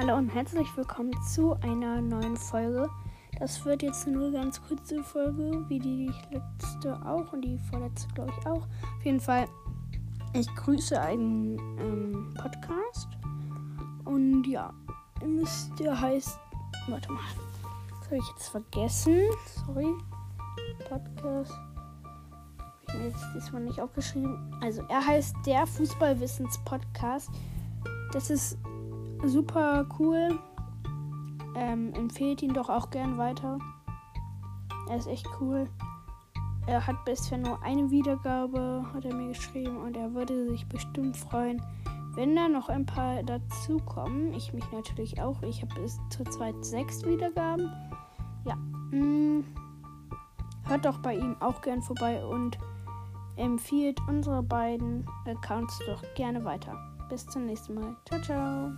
Hallo und herzlich willkommen zu einer neuen Folge. Das wird jetzt nur eine ganz kurze Folge, wie die letzte auch und die vorletzte, glaube ich, auch. Auf jeden Fall, ich grüße einen ähm, Podcast. Und ja, der heißt. Warte mal. Das habe ich jetzt vergessen. Sorry. Podcast. Habe ich mir jetzt diesmal nicht aufgeschrieben. Also, er heißt der Fußballwissens-Podcast. Das ist super cool. Ähm, empfehlt ihn doch auch gern weiter. Er ist echt cool. Er hat bisher nur eine Wiedergabe, hat er mir geschrieben, und er würde sich bestimmt freuen, wenn da noch ein paar dazukommen. Ich mich natürlich auch. Ich habe bis zurzeit sechs Wiedergaben. Ja. Mh, mm, hört doch bei ihm auch gern vorbei und empfiehlt unsere beiden Accounts doch gerne weiter. Bis zum nächsten Mal. Ciao, ciao.